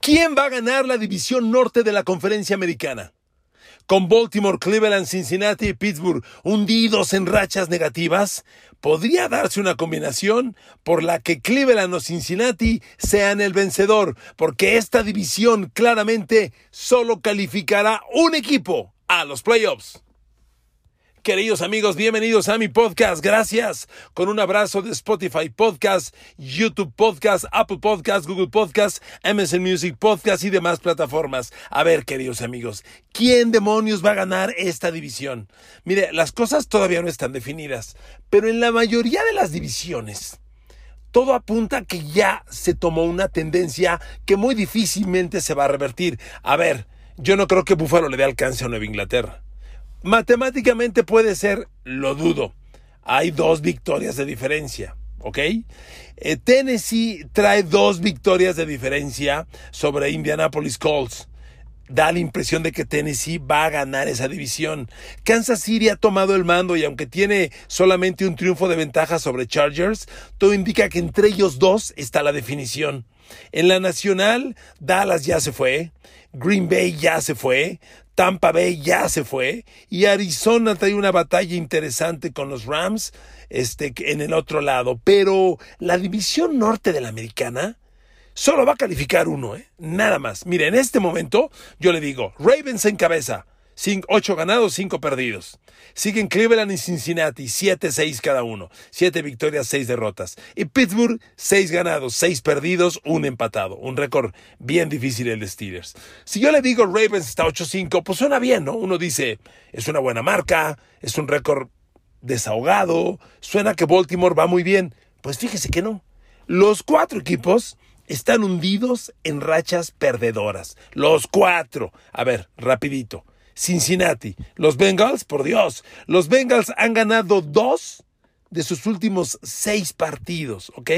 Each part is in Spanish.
¿Quién va a ganar la división norte de la conferencia americana? Con Baltimore, Cleveland, Cincinnati y Pittsburgh hundidos en rachas negativas, podría darse una combinación por la que Cleveland o Cincinnati sean el vencedor, porque esta división claramente solo calificará un equipo a los playoffs. Queridos amigos, bienvenidos a mi podcast. Gracias. Con un abrazo de Spotify Podcast, YouTube Podcast, Apple Podcast, Google Podcast, Amazon Music Podcast y demás plataformas. A ver, queridos amigos, ¿quién demonios va a ganar esta división? Mire, las cosas todavía no están definidas, pero en la mayoría de las divisiones, todo apunta que ya se tomó una tendencia que muy difícilmente se va a revertir. A ver, yo no creo que Buffalo le dé alcance a Nueva Inglaterra. Matemáticamente puede ser, lo dudo. Hay dos victorias de diferencia, ¿ok? Eh, Tennessee trae dos victorias de diferencia sobre Indianapolis Colts. Da la impresión de que Tennessee va a ganar esa división. Kansas City ha tomado el mando y aunque tiene solamente un triunfo de ventaja sobre Chargers, todo indica que entre ellos dos está la definición. En la nacional, Dallas ya se fue, Green Bay ya se fue, Tampa Bay ya se fue y Arizona trae una batalla interesante con los Rams este, en el otro lado. Pero la división norte de la americana solo va a calificar uno, ¿eh? nada más. Mire, en este momento yo le digo, Ravens en cabeza, 8 ganados, 5 perdidos. Siguen Cleveland y Cincinnati, 7-6 cada uno. 7 victorias, 6 derrotas. Y Pittsburgh, 6 ganados, 6 perdidos, 1 empatado. Un récord bien difícil el de Steelers. Si yo le digo Ravens está 8-5, pues suena bien, ¿no? Uno dice, es una buena marca, es un récord desahogado, suena que Baltimore va muy bien. Pues fíjese que no. Los cuatro equipos están hundidos en rachas perdedoras. Los cuatro. A ver, rapidito. Cincinnati. Los Bengals, por Dios, los Bengals han ganado dos de sus últimos seis partidos, ¿ok?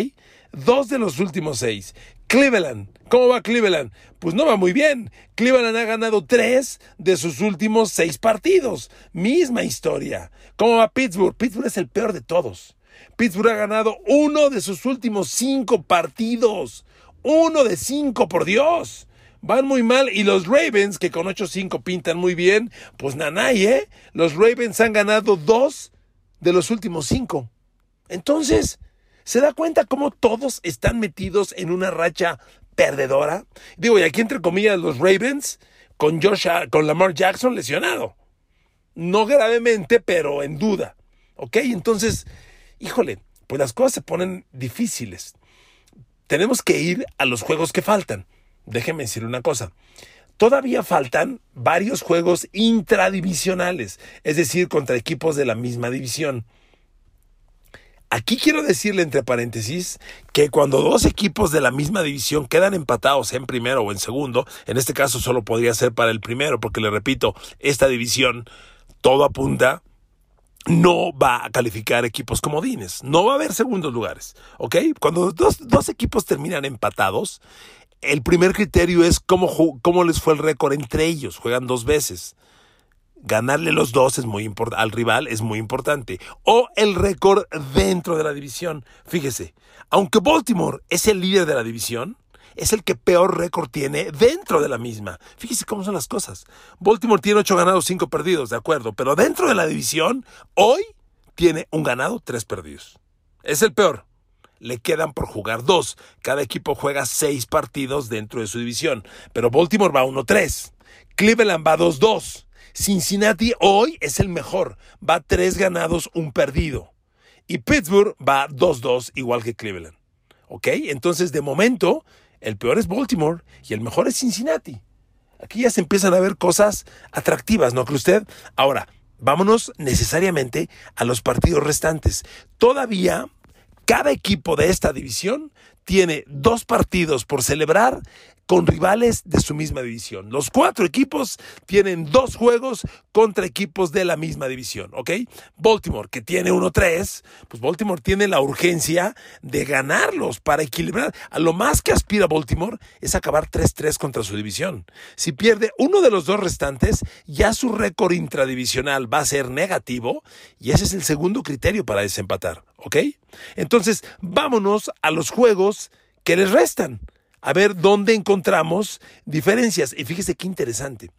Dos de los últimos seis. Cleveland, ¿cómo va Cleveland? Pues no va muy bien. Cleveland ha ganado tres de sus últimos seis partidos. Misma historia. ¿Cómo va Pittsburgh? Pittsburgh es el peor de todos. Pittsburgh ha ganado uno de sus últimos cinco partidos. Uno de cinco, por Dios van muy mal y los Ravens, que con 8-5 pintan muy bien, pues nanay, ¿eh? Los Ravens han ganado dos de los últimos cinco. Entonces, ¿se da cuenta cómo todos están metidos en una racha perdedora? Digo, y aquí entre comillas los Ravens con Josh, con Lamar Jackson lesionado. No gravemente, pero en duda. ¿Ok? Entonces, híjole, pues las cosas se ponen difíciles. Tenemos que ir a los juegos que faltan déjeme decir una cosa. Todavía faltan varios juegos intradivisionales, es decir, contra equipos de la misma división. Aquí quiero decirle entre paréntesis que cuando dos equipos de la misma división quedan empatados en primero o en segundo, en este caso solo podría ser para el primero, porque le repito, esta división todo apunta no va a calificar equipos comodines, no va a haber segundos lugares, ¿ok? Cuando dos, dos equipos terminan empatados, el primer criterio es cómo, cómo les fue el récord entre ellos. Juegan dos veces. Ganarle los dos es muy al rival es muy importante. O el récord dentro de la división. Fíjese, aunque Baltimore es el líder de la división, es el que peor récord tiene dentro de la misma. Fíjese cómo son las cosas. Baltimore tiene ocho ganados, cinco perdidos, de acuerdo, pero dentro de la división, hoy tiene un ganado, tres perdidos. Es el peor le quedan por jugar dos. Cada equipo juega seis partidos dentro de su división. Pero Baltimore va 1-3. Cleveland va 2-2. Cincinnati hoy es el mejor. Va tres ganados, un perdido. Y Pittsburgh va 2-2, igual que Cleveland. ¿Ok? Entonces, de momento, el peor es Baltimore y el mejor es Cincinnati. Aquí ya se empiezan a ver cosas atractivas, ¿no cree usted? Ahora, vámonos necesariamente a los partidos restantes. Todavía cada equipo de esta división tiene dos partidos por celebrar con rivales de su misma división. Los cuatro equipos tienen dos juegos contra equipos de la misma división, ¿ok? Baltimore, que tiene 1-3, pues Baltimore tiene la urgencia de ganarlos para equilibrar. A lo más que aspira Baltimore es acabar 3-3 contra su división. Si pierde uno de los dos restantes, ya su récord intradivisional va a ser negativo y ese es el segundo criterio para desempatar, ¿ok? Entonces, vámonos a los juegos que les restan a ver dónde encontramos diferencias. Y fíjese qué interesante.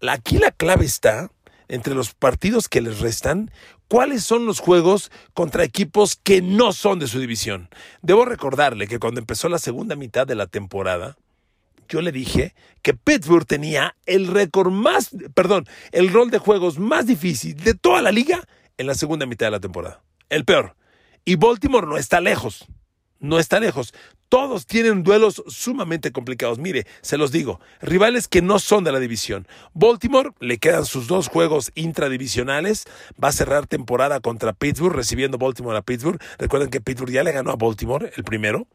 Aquí la clave está entre los partidos que les restan, cuáles son los juegos contra equipos que no son de su división. Debo recordarle que cuando empezó la segunda mitad de la temporada, yo le dije que Pittsburgh tenía el récord más, perdón, el rol de juegos más difícil de toda la liga en la segunda mitad de la temporada. El peor. Y Baltimore no está lejos. No está lejos. Todos tienen duelos sumamente complicados. Mire, se los digo, rivales que no son de la división. Baltimore le quedan sus dos juegos intradivisionales. Va a cerrar temporada contra Pittsburgh, recibiendo Baltimore a Pittsburgh. Recuerden que Pittsburgh ya le ganó a Baltimore, el primero.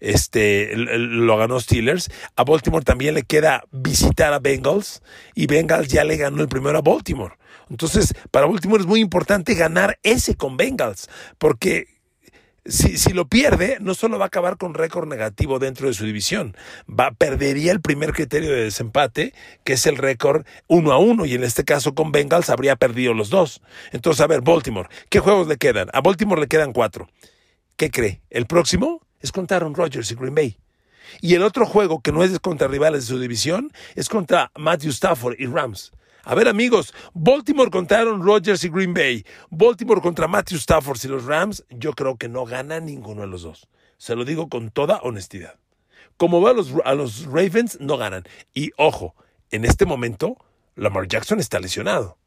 Este lo ganó Steelers. A Baltimore también le queda visitar a Bengals. Y Bengals ya le ganó el primero a Baltimore. Entonces, para Baltimore es muy importante ganar ese con Bengals. Porque si, lo pierde, no solo va a acabar con récord negativo dentro de su división, va, perdería el primer criterio de desempate, que es el récord uno a uno, y en este caso con Bengals habría perdido los dos. Entonces, a ver, Baltimore, ¿qué juegos le quedan? A Baltimore le quedan cuatro. ¿Qué cree? ¿El próximo? Es contra Aaron Rodgers y Green Bay. Y el otro juego que no es contra rivales de su división es contra Matthew Stafford y Rams. A ver, amigos, Baltimore contra Aaron Rodgers y Green Bay, Baltimore contra Matthew Stafford y los Rams, yo creo que no gana ninguno de los dos. Se lo digo con toda honestidad. Como va a los, a los Ravens, no ganan. Y ojo, en este momento, Lamar Jackson está lesionado.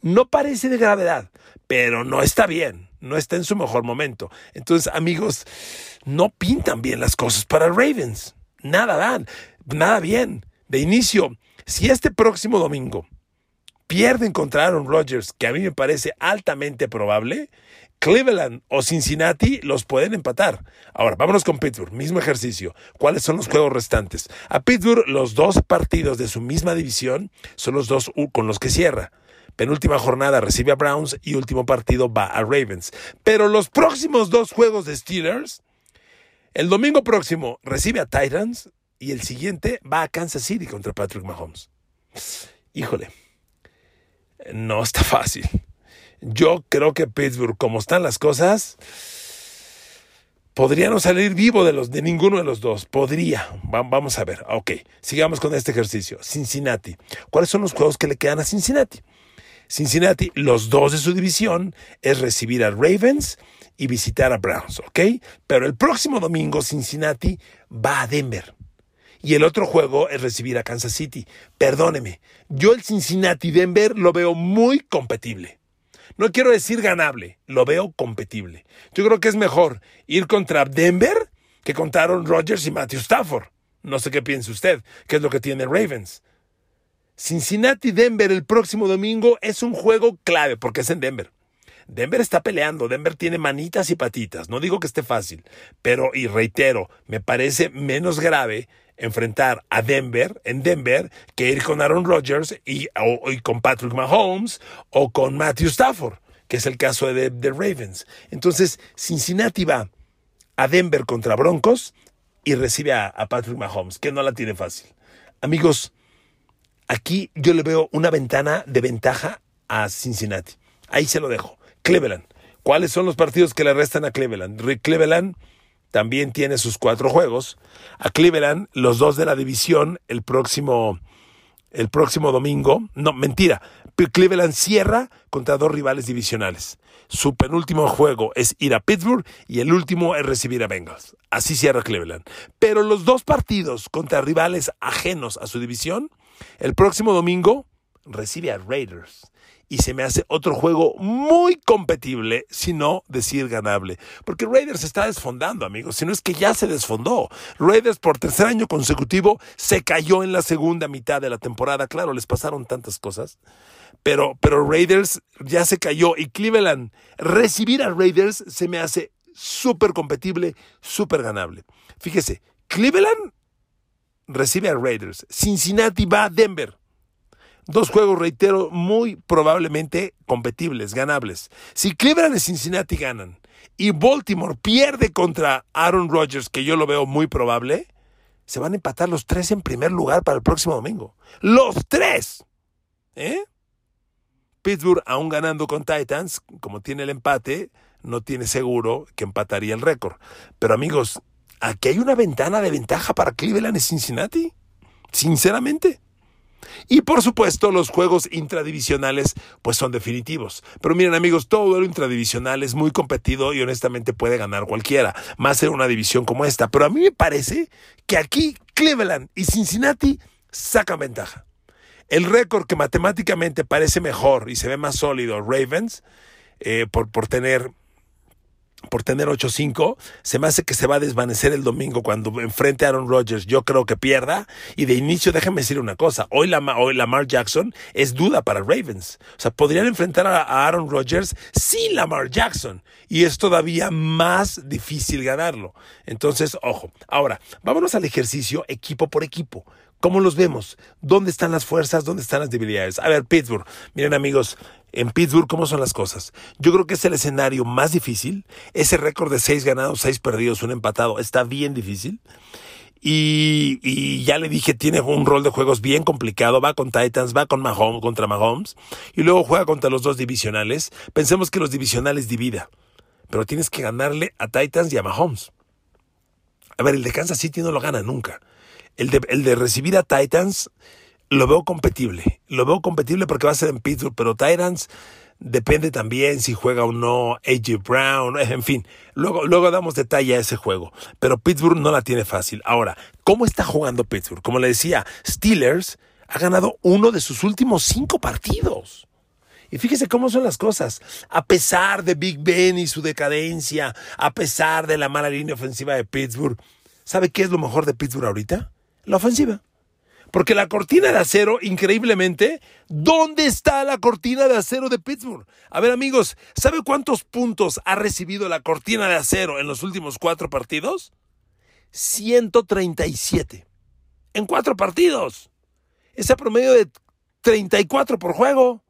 No parece de gravedad, pero no está bien, no está en su mejor momento. Entonces, amigos, no pintan bien las cosas para Ravens. Nada dan, nada bien. De inicio, si este próximo domingo pierden contra Aaron Rodgers, que a mí me parece altamente probable, Cleveland o Cincinnati los pueden empatar. Ahora, vámonos con Pittsburgh, mismo ejercicio. ¿Cuáles son los juegos restantes? A Pittsburgh, los dos partidos de su misma división son los dos con los que cierra. Penúltima jornada recibe a Browns y último partido va a Ravens. Pero los próximos dos juegos de Steelers, el domingo próximo recibe a Titans y el siguiente va a Kansas City contra Patrick Mahomes. Híjole no está fácil. Yo creo que Pittsburgh, como están las cosas, podría no salir vivo de, los, de ninguno de los dos. Podría. vamos a ver. Ok, sigamos con este ejercicio. Cincinnati. ¿Cuáles son los juegos que le quedan a Cincinnati? Cincinnati, los dos de su división, es recibir a Ravens y visitar a Browns, ¿ok? Pero el próximo domingo Cincinnati va a Denver y el otro juego es recibir a Kansas City. Perdóneme, yo el Cincinnati Denver lo veo muy competible. No quiero decir ganable, lo veo competible. Yo creo que es mejor ir contra Denver que contra Aaron Rodgers y Matthew Stafford. No sé qué piensa usted, qué es lo que tiene Ravens. Cincinnati Denver el próximo domingo es un juego clave porque es en Denver. Denver está peleando, Denver tiene manitas y patitas, no digo que esté fácil, pero, y reitero, me parece menos grave enfrentar a Denver, en Denver, que ir con Aaron Rodgers y, con Patrick Mahomes o con Matthew Stafford, que es el caso de, de Ravens. Entonces, Cincinnati va a Denver contra Broncos y recibe a, a Patrick Mahomes, que no la tiene fácil. Amigos, aquí yo le veo una ventana de ventaja a Cincinnati. Ahí se lo dejo. Cleveland. ¿Cuáles son los partidos que le restan a Cleveland? Cleveland también tiene sus cuatro juegos. A Cleveland, los dos de la división, el próximo, el próximo domingo. No, mentira. Cleveland cierra contra dos rivales divisionales. Su penúltimo juego es ir a Pittsburgh y el último es recibir a Bengals. Así cierra Cleveland. Pero los dos partidos contra rivales ajenos a su división, el próximo domingo recibe a Raiders y se me hace otro juego muy competible, si no decir ganable. Porque Raiders se está desfondando, amigos, si no es que ya se desfondó. Raiders por tercer año consecutivo se cayó en la segunda mitad de la temporada. Claro, les pasaron tantas cosas. Pero, pero Raiders ya se cayó y Cleveland, recibir a Raiders se me hace súper competible, súper ganable. Fíjese, Cleveland recibe a Raiders, Cincinnati va a Denver. Dos juegos, reitero, muy probablemente competibles, ganables. Si Cleveland y Cincinnati ganan y Baltimore pierde contra Aaron Rodgers, que yo lo veo muy probable, se van a empatar los tres en primer lugar para el próximo domingo. ¡Los tres! ¿Eh? Pittsburgh, aún ganando con Titans, como tiene el empate, no tiene seguro que empataría el récord. Pero amigos, aquí hay una ventana de ventaja para Cleveland y Cincinnati. Sinceramente. Y por supuesto, los juegos intradivisionales pues son definitivos. Pero miren amigos, todo lo intradivisional es muy competido y honestamente puede ganar cualquiera, más en una división como esta. Pero a mí me parece que aquí Cleveland y Cincinnati sacan ventaja. El récord que matemáticamente parece mejor y se ve más sólido, Ravens, eh, por, por tener por tener 8-5, se me hace que se va a desvanecer el domingo cuando enfrente a Aaron Rodgers. Yo creo que pierda. Y de inicio, déjame decir una cosa. Hoy, hoy Lamar Jackson es duda para Ravens. O sea, podrían enfrentar a, a Aaron Rodgers sin Lamar Jackson. Y es todavía más difícil ganarlo. Entonces, ojo. Ahora, vámonos al ejercicio equipo por equipo. ¿Cómo los vemos? ¿Dónde están las fuerzas? ¿Dónde están las debilidades? A ver, Pittsburgh. Miren amigos, en Pittsburgh, ¿cómo son las cosas? Yo creo que es el escenario más difícil. Ese récord de seis ganados, seis perdidos, un empatado, está bien difícil. Y, ya le dije, tiene un rol de juegos bien complicado. Va con Titans, va con Mahomes, contra Mahomes. Y luego juega contra los dos divisionales. Pensemos que los divisionales divida. Pero tienes que ganarle a Titans y a Mahomes. A ver, el de Kansas City no lo gana nunca. El de, el de recibir a Titans lo veo competible. Lo veo competible porque va a ser en Pittsburgh, pero Titans depende también si juega o no AJ Brown, en fin. Luego, luego damos detalle a ese juego. Pero Pittsburgh no la tiene fácil. Ahora, ¿cómo está jugando Pittsburgh? Como le decía, Steelers ha ganado uno de sus últimos cinco partidos. Y fíjese cómo son las cosas. A pesar de Big Ben y su decadencia, a pesar de la mala línea ofensiva de Pittsburgh, ¿sabe qué es lo mejor de Pittsburgh ahorita? la ofensiva. Porque la cortina de acero, increíblemente, ¿dónde está la cortina de acero de Pittsburgh? A ver amigos, ¿sabe cuántos puntos ha recibido la cortina de acero en los últimos cuatro partidos? 137. En cuatro partidos. Ese promedio de 34 por juego.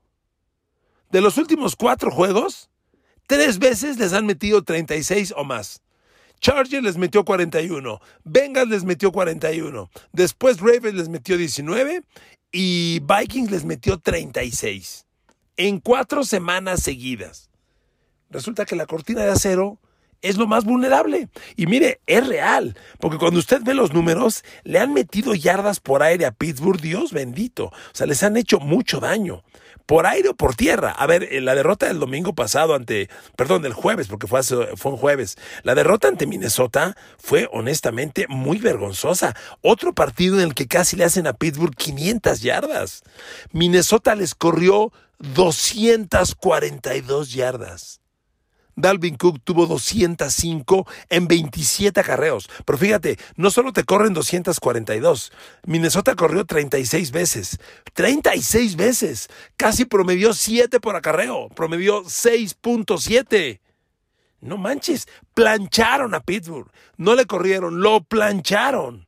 De los últimos cuatro juegos, tres veces les han metido 36 o más. Chargers les metió 41, Bengals les metió 41, después Ravens les metió 19 y Vikings les metió 36 en cuatro semanas seguidas. Resulta que la cortina de acero es lo más vulnerable. Y mire, es real, porque cuando usted ve los números, le han metido yardas por aire a Pittsburgh, Dios bendito. O sea, les han hecho mucho daño por aire o por tierra. A ver, la derrota del domingo pasado ante, perdón, del jueves, porque fue, fue un jueves. La derrota ante Minnesota fue honestamente muy vergonzosa. Otro partido en el que casi le hacen a Pittsburgh 500 yardas. Minnesota les corrió 242 yardas. Dalvin Cook tuvo 205 en 27 acarreos. Pero fíjate, no solo te corren 242, Minnesota corrió 36 veces. 36 veces. Casi promedió 7 por acarreo. Promedió 6.7. No manches, plancharon a Pittsburgh. No le corrieron, lo plancharon.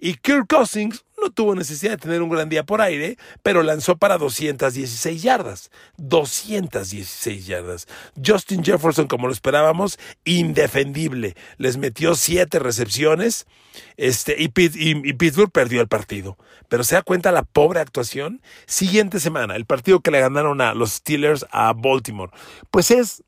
Y Kirk Cousins no tuvo necesidad de tener un gran día por aire, pero lanzó para 216 yardas. 216 yardas. Justin Jefferson, como lo esperábamos, indefendible. Les metió siete recepciones este, y, y, Pittsburgh perdió el partido. Pero se da cuenta la pobre actuación. Siguiente semana, el partido que le ganaron a los Steelers a Baltimore. Pues es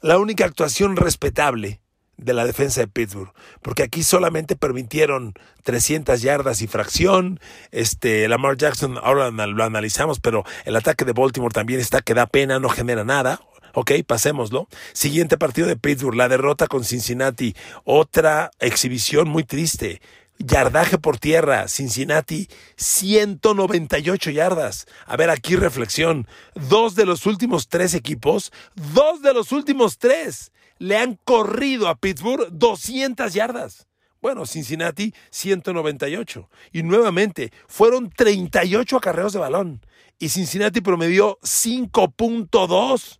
la única actuación respetable de la defensa de Pittsburgh, porque aquí solamente permitieron 300 yardas y fracción. Este Lamar Jackson ahora lo analizamos, pero el ataque de Baltimore también está que da pena, no genera nada. Ok, pasémoslo. Siguiente partido de Pittsburgh, la derrota con Cincinnati. Otra exhibición muy triste. Yardaje por tierra, Cincinnati, 198 yardas. A ver, aquí reflexión. Dos de los últimos tres equipos, dos de los últimos tres le han corrido a Pittsburgh 200 yardas. Bueno, Cincinnati 198. Y nuevamente fueron 38 acarreos de balón. Y Cincinnati promedió 5.2.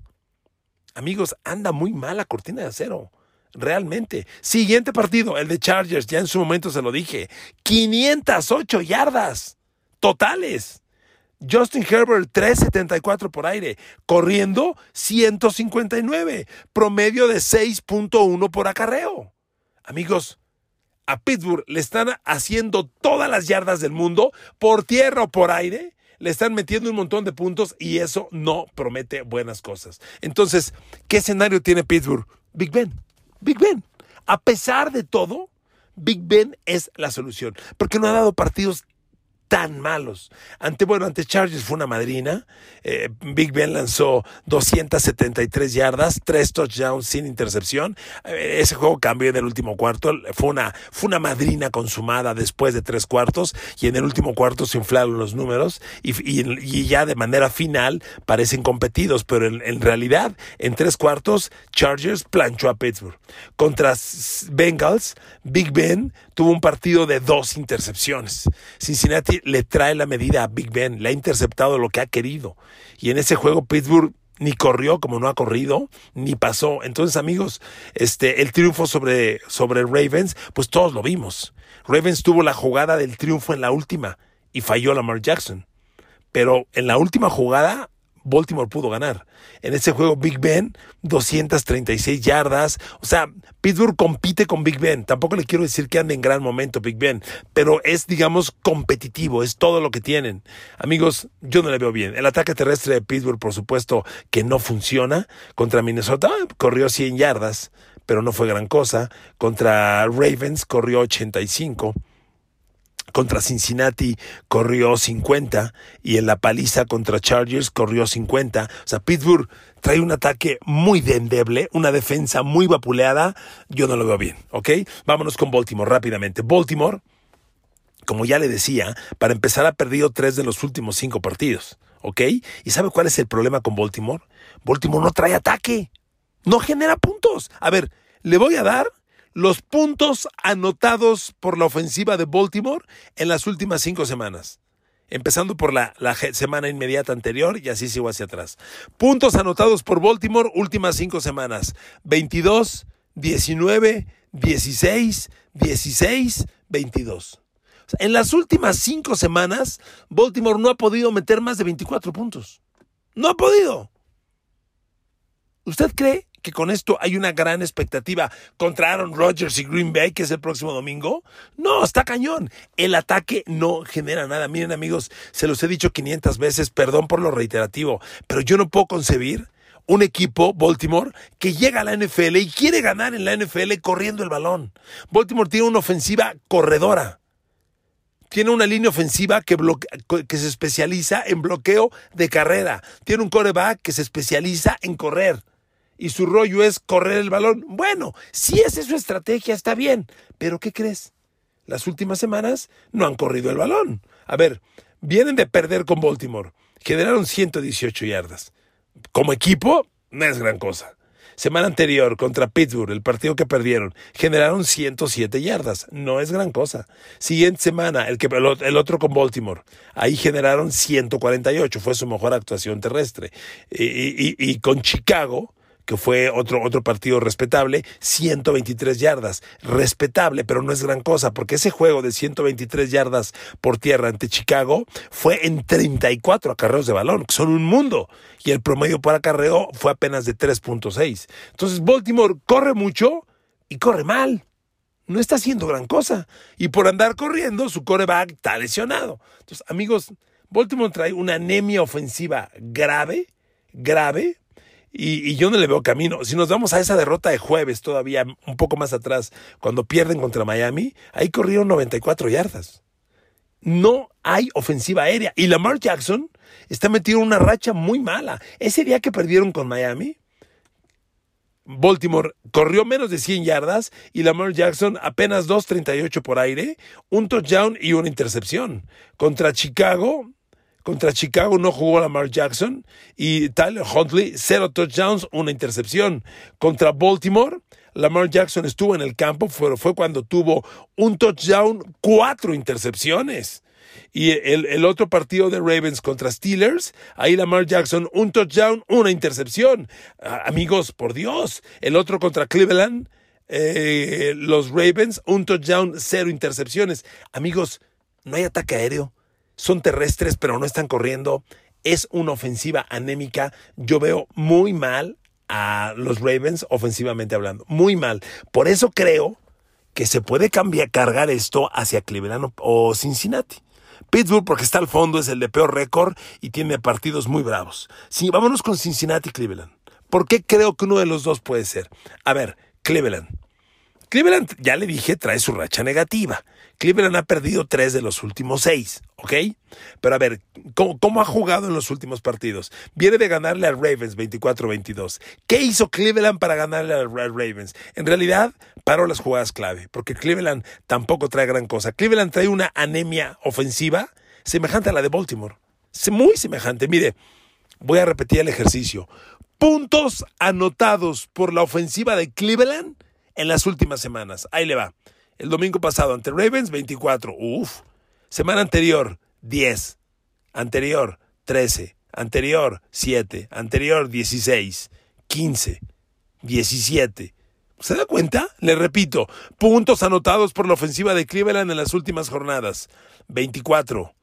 Amigos, anda muy mal la cortina de acero. Realmente. Siguiente partido, el de Chargers. Ya en su momento se lo dije. 508 yardas totales. Justin Herbert 3.74 por aire, corriendo 159, promedio de 6.1 por acarreo. Amigos, a Pittsburgh le están haciendo todas las yardas del mundo, por tierra o por aire, le están metiendo un montón de puntos y eso no promete buenas cosas. Entonces, ¿qué escenario tiene Pittsburgh? Big Ben. Big Ben. A pesar de todo, Big Ben es la solución, porque no ha dado partidos tan malos. Ante, bueno, ante Chargers fue una madrina. Eh, Big Ben lanzó 273 yardas, tres touchdowns sin intercepción. Eh, ese juego cambió en el último cuarto. Fue una, fue una madrina consumada después de tres cuartos y en el último cuarto se inflaron los números y, y, ya de manera final parecen competidos, pero en, en, realidad en tres cuartos Chargers planchó a Pittsburgh. Contra Bengals, Big Ben tuvo un partido de dos intercepciones. Cincinnati le trae la medida a Big Ben, le ha interceptado lo que ha querido. Y en ese juego Pittsburgh ni corrió como no ha corrido, ni pasó. Entonces, amigos, este, el triunfo sobre, sobre Ravens, pues todos lo vimos. Ravens tuvo la jugada del triunfo en la última y falló Lamar Jackson. Pero en la última jugada Baltimore pudo ganar. En ese juego Big Ben, 236 yardas. O sea, Pittsburgh compite con Big Ben. Tampoco le quiero decir que ande en gran momento Big Ben, pero es, digamos, competitivo, es todo lo que tienen. Amigos, yo no le veo bien. El ataque terrestre de Pittsburgh, por supuesto, que no funciona. Contra Minnesota corrió 100 yardas, pero no fue gran cosa. Contra Ravens corrió 85 contra Cincinnati corrió 50 y en la paliza contra Chargers corrió 50. O sea, Pittsburgh trae un ataque muy endeble, una defensa muy vapuleada. Yo no lo veo bien, ¿ok? Vámonos con Baltimore rápidamente. Baltimore, como ya le decía, para empezar ha perdido tres de los últimos cinco partidos, ¿ok? ¿Y sabe cuál es el problema con Baltimore? Baltimore no trae ataque, no genera puntos. A ver, le voy a dar los puntos anotados por la ofensiva de Baltimore en las últimas cinco semanas. Empezando por la, semana inmediata anterior y así sigo hacia atrás. Puntos anotados por Baltimore, últimas cinco semanas. 22, 19, 16, 16, 22. en las últimas cinco semanas, Baltimore no ha podido meter más de 24 puntos. No ha podido. ¿Usted cree que con esto hay una gran expectativa contra Aaron Rodgers y Green Bay, que es el próximo domingo. No, está cañón. El ataque no genera nada. Miren amigos, se los he dicho 500 veces, perdón por lo reiterativo, pero yo no puedo concebir un equipo, Baltimore, que llega a la NFL y quiere ganar en la NFL corriendo el balón. Baltimore tiene una ofensiva corredora. Tiene una línea ofensiva que, que se especializa en bloqueo de carrera. Tiene un coreback que se especializa en correr y su rollo es correr el balón. Bueno, si esa es su estrategia, está bien. Pero ¿qué crees? Las últimas semanas no han corrido el balón. A ver, vienen de perder con Baltimore. Generaron 118 yardas. Como equipo, no es gran cosa. Semana anterior contra Pittsburgh, el partido que perdieron, generaron 107 yardas. No es gran cosa. Siguiente semana, el, que, el otro con Baltimore, ahí generaron 148. Fue su mejor actuación terrestre. y, y con Chicago, que fue otro, otro partido respetable, 123 yardas. Respetable, pero no es gran cosa, porque ese juego de 123 yardas por tierra ante Chicago fue en 34 acarreos de balón, que son un mundo. Y el promedio por acarreo fue apenas de 3.6. Entonces, Baltimore corre mucho y corre mal. No está haciendo gran cosa. Y por andar corriendo, su coreback está lesionado. Entonces, amigos, Baltimore trae una anemia ofensiva grave, grave, y, yo no le veo camino. Si nos vamos a esa derrota de jueves, todavía un poco más atrás, cuando pierden contra Miami, ahí corrieron 94 yardas. No hay ofensiva aérea. Y Lamar Jackson está metido en una racha muy mala. Ese día que perdieron con Miami, Baltimore corrió menos de 100 yardas y Lamar Jackson apenas 2.38 por aire, un touchdown y una intercepción. Contra Chicago, contra Chicago no jugó Lamar Jackson y Tyler Huntley, cero touchdowns, una intercepción. Contra Baltimore, Lamar Jackson estuvo en el campo, fue, fue cuando tuvo un touchdown, cuatro intercepciones. Y el, el, otro partido de Ravens contra Steelers, ahí Lamar Jackson, un touchdown, una intercepción. amigos, por Dios. El otro contra Cleveland, eh, los Ravens, un touchdown, cero intercepciones. Amigos, no hay ataque aéreo son terrestres pero no están corriendo. Es una ofensiva anémica. Yo veo muy mal a los Ravens ofensivamente hablando. Muy mal. Por eso creo que se puede cambiar, cargar esto hacia Cleveland o Cincinnati. Pittsburgh, porque está al fondo, es el de peor récord y tiene partidos muy bravos. Sí, vámonos con Cincinnati y Cleveland. ¿Por qué creo que uno de los dos puede ser? A ver, Cleveland. Cleveland, ya le dije, trae su racha negativa. Cleveland ha perdido tres de los últimos seis, ¿ok? Pero a ver, ¿cómo, ha jugado en los últimos partidos? Viene de ganarle al Ravens 24-22. ¿Qué hizo Cleveland para ganarle al Ravens? En realidad, paró las jugadas clave, porque Cleveland tampoco trae gran cosa. Cleveland trae una anemia ofensiva semejante a la de Baltimore. Muy semejante. Mire, voy a repetir el ejercicio. Puntos anotados por la ofensiva de Cleveland en las últimas semanas. Ahí le va. El domingo pasado ante Ravens, 24. Uf. Semana anterior, 10. Anterior, 13. Anterior, 7. Anterior, 16. 15. 17. ¿Se da cuenta? Le repito, puntos anotados por la ofensiva de Cleveland en las últimas jornadas. 24,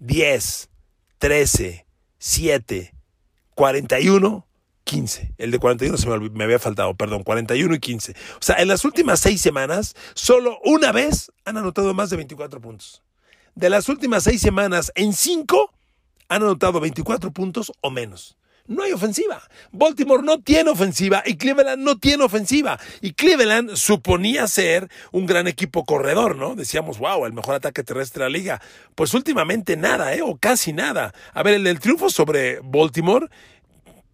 10, 13, 7, 41, 15. El de 41 se me, había faltado, perdón, 41 y 15. O sea, en las últimas seis semanas, solo una vez han anotado más de 24 puntos. De las últimas seis semanas, en cinco han anotado 24 puntos o menos. No hay ofensiva. Baltimore no tiene ofensiva y Cleveland no tiene ofensiva. Y Cleveland suponía ser un gran equipo corredor, ¿no? Decíamos, wow, el mejor ataque terrestre de la liga. Pues últimamente nada, ¿eh? O casi nada. A ver, el triunfo sobre Baltimore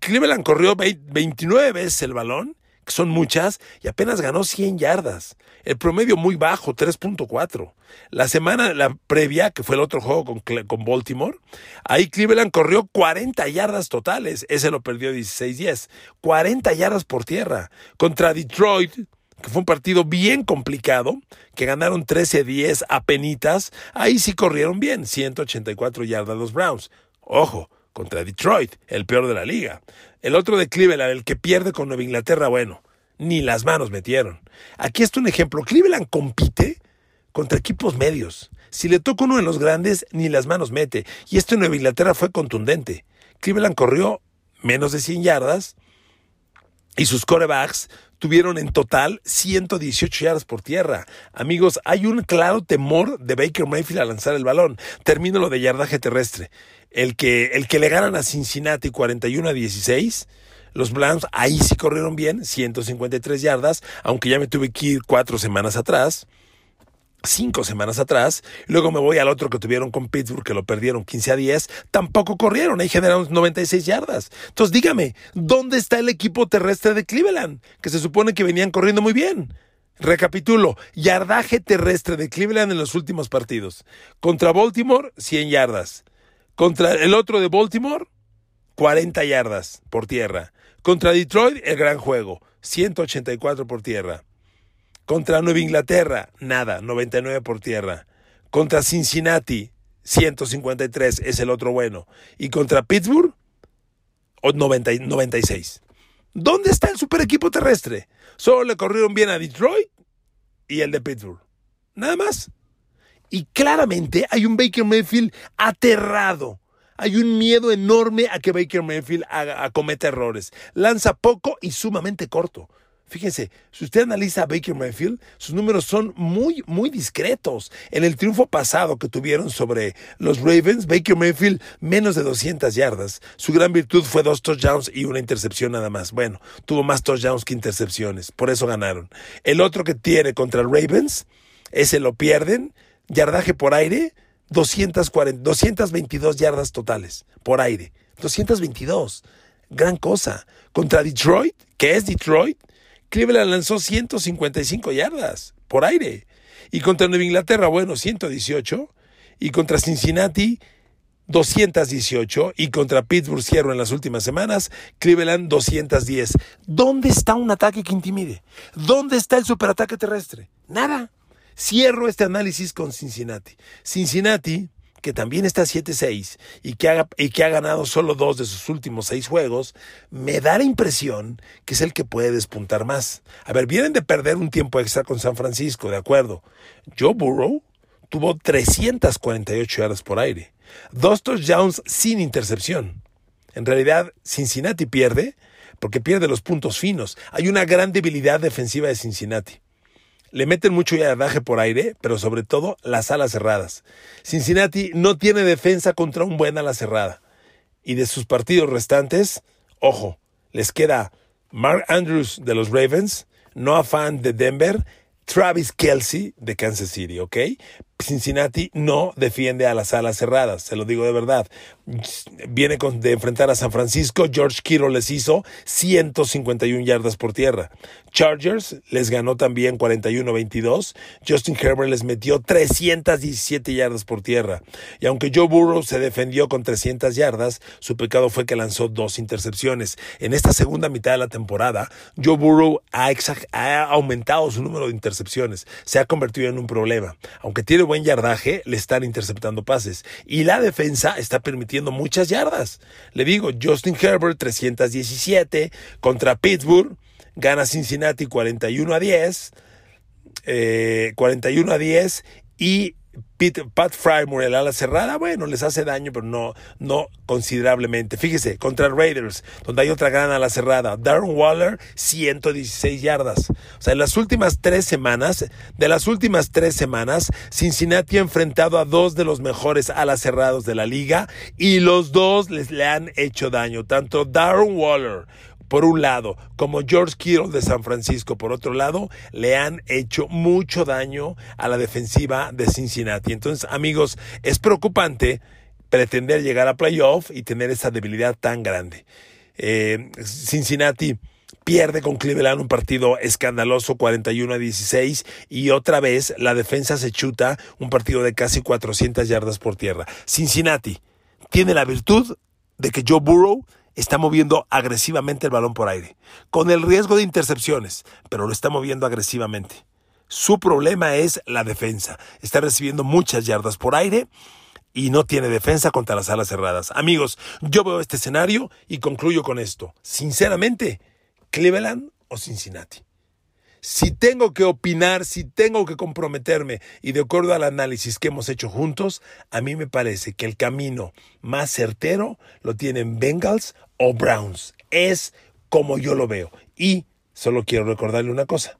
Cleveland corrió 29 veces el balón, que son muchas, y apenas ganó 100 yardas. El promedio muy bajo, 3.4. La semana la previa, que fue el otro juego con, con, Baltimore, ahí Cleveland corrió 40 yardas totales. Ese lo perdió 16-10. 40 yardas por tierra. Contra Detroit, que fue un partido bien complicado, que ganaron 13-10 a penitas, ahí sí corrieron bien, 184 yardas los Browns. Ojo, contra Detroit, el peor de la liga. El otro de Cleveland, el que pierde con Nueva Inglaterra, bueno, ni las manos metieron. Aquí está un ejemplo. Cleveland compite contra equipos medios. Si le toca uno de los grandes, ni las manos mete. Y esto en Nueva Inglaterra fue contundente. Cleveland corrió menos de 100 yardas y sus corebacks tuvieron en total 118 yardas por tierra. Amigos, hay un claro temor de Baker Mayfield a lanzar el balón. Termino lo de yardaje terrestre. El que, el que le ganan a Cincinnati 41 a 16. Los Browns ahí sí corrieron bien, 153 yardas, aunque ya me tuve que ir cuatro semanas atrás cinco semanas atrás. Luego me voy al otro que tuvieron con Pittsburgh, que lo perdieron 15 a 10. Tampoco corrieron, ahí generaron 96 yardas. Entonces dígame, ¿dónde está el equipo terrestre de Cleveland? Que se supone que venían corriendo muy bien. Recapitulo, yardaje terrestre de Cleveland en los últimos partidos. Contra Baltimore, 100 yardas. Contra el otro de Baltimore, 40 yardas por tierra. Contra Detroit, el gran juego, 184 por tierra. Contra Nueva Inglaterra, nada, 99 por tierra. Contra Cincinnati, 153, es el otro bueno. Y contra Pittsburgh, 96. ¿Dónde está el super equipo terrestre? Solo le corrieron bien a Detroit y el de Pittsburgh. Nada más. Y claramente hay un Baker Mayfield aterrado. Hay un miedo enorme a que Baker Mayfield haga, errores. Lanza poco y sumamente corto. Fíjense, si usted analiza a Baker Mayfield, sus números son muy, muy discretos. En el triunfo pasado que tuvieron sobre los Ravens, Baker Mayfield menos de 200 yardas. Su gran virtud fue dos touchdowns y una intercepción nada más. Bueno, tuvo más touchdowns que intercepciones, por eso ganaron. El otro que tiene contra Ravens, ese lo pierden, yardaje por aire, 240, 222 yardas totales por aire. 222. Gran cosa. Contra Detroit, que es Detroit, Cleveland lanzó 155 yardas por aire. Y contra Nueva Inglaterra, bueno, 118. Y contra Cincinnati, 218. Y contra Pittsburgh cierro en las últimas semanas, Cleveland 210. ¿Dónde está un ataque que intimide? ¿Dónde está el superataque terrestre? Nada. Cierro este análisis con Cincinnati. Cincinnati que también está 7-6 y, que ha, y que ha ganado solo dos de sus últimos seis juegos, me da la impresión que es el que puede despuntar más. A ver, vienen de perder un tiempo extra con San Francisco, de acuerdo. Joe Burrow tuvo 348 yardas por aire, dos touchdowns sin intercepción. En realidad, Cincinnati pierde porque pierde los puntos finos. Hay una gran debilidad defensiva de Cincinnati. Le meten mucho yardaje por aire, pero sobre todo las alas cerradas. Cincinnati no tiene defensa contra un buen ala cerrada. Y de sus partidos restantes, ojo, les queda Mark Andrews de los Ravens, Noah Fan de Denver, Travis Kelsey de Kansas City, ¿ok? Cincinnati no defiende a las alas cerradas, se lo digo de verdad. Viene de enfrentar a San Francisco, George Kittle les hizo 151 yardas por tierra. Chargers les ganó también 41-22. Justin Herbert les metió 317 yardas por tierra. Y aunque Joe Burrow se defendió con 300 yardas, su pecado fue que lanzó dos intercepciones. En esta segunda mitad de la temporada, Joe Burrow ha, ha aumentado su número de intercepciones. Se ha convertido en un problema. Aunque tiene buen yardaje, le están interceptando pases. Y la defensa está permitiendo muchas yardas. Le digo, Justin Herbert 317 contra Pittsburgh, gana Cincinnati 41 a 10, 41 eh, a 10 y Pat Frymore, el ala cerrada, bueno, les hace daño, pero no, no considerablemente. Fíjese, contra Raiders, donde hay otra gran ala cerrada, Darren Waller, 116 yardas. O sea, en las últimas tres semanas, de las últimas tres semanas, Cincinnati ha enfrentado a dos de los mejores alas cerrados de la liga y los dos les le han hecho daño. Tanto Darren Waller por un lado, como George Kittle de San Francisco, por otro lado, le han hecho mucho daño a la defensiva de Cincinnati. Entonces, amigos, es preocupante pretender llegar a playoff y tener esa debilidad tan grande. Eh, Cincinnati pierde con Cleveland un partido escandaloso 41 a 16 y otra vez la defensa se chuta un partido de casi 400 yardas por tierra. Cincinnati tiene la virtud de que Joe Burrow está moviendo agresivamente el balón por aire, con el riesgo de intercepciones, pero lo está moviendo agresivamente. Su problema es la defensa. Está recibiendo muchas yardas por aire y no tiene defensa contra las alas cerradas. Amigos, yo veo este escenario y concluyo con esto. Sinceramente, Cleveland o Cincinnati si tengo que opinar, si tengo que comprometerme y de acuerdo al análisis que hemos hecho juntos, a mí me parece que el camino más certero lo tienen Bengals o Browns. Es como yo lo veo. Y solo quiero recordarle una cosa.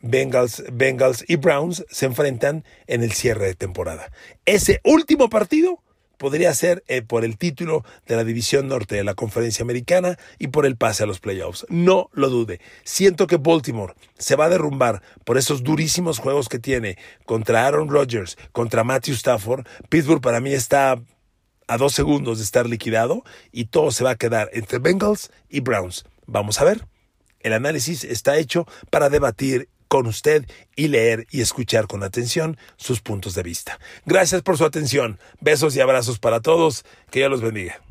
Bengals, Bengals y Browns se enfrentan en el cierre de temporada. Ese último partido podría ser eh, por el título de la División Norte de la Conferencia Americana y por el pase a los playoffs. No lo dude. Siento que Baltimore se va a derrumbar por esos durísimos juegos que tiene contra Aaron Rodgers, contra Matthew Stafford. Pittsburgh para mí está a dos segundos de estar liquidado y todo se va a quedar entre Bengals y Browns. Vamos a ver. El análisis está hecho para debatir con usted y leer y escuchar con atención sus puntos de vista. Gracias por su atención. Besos y abrazos para todos. Que Dios los bendiga.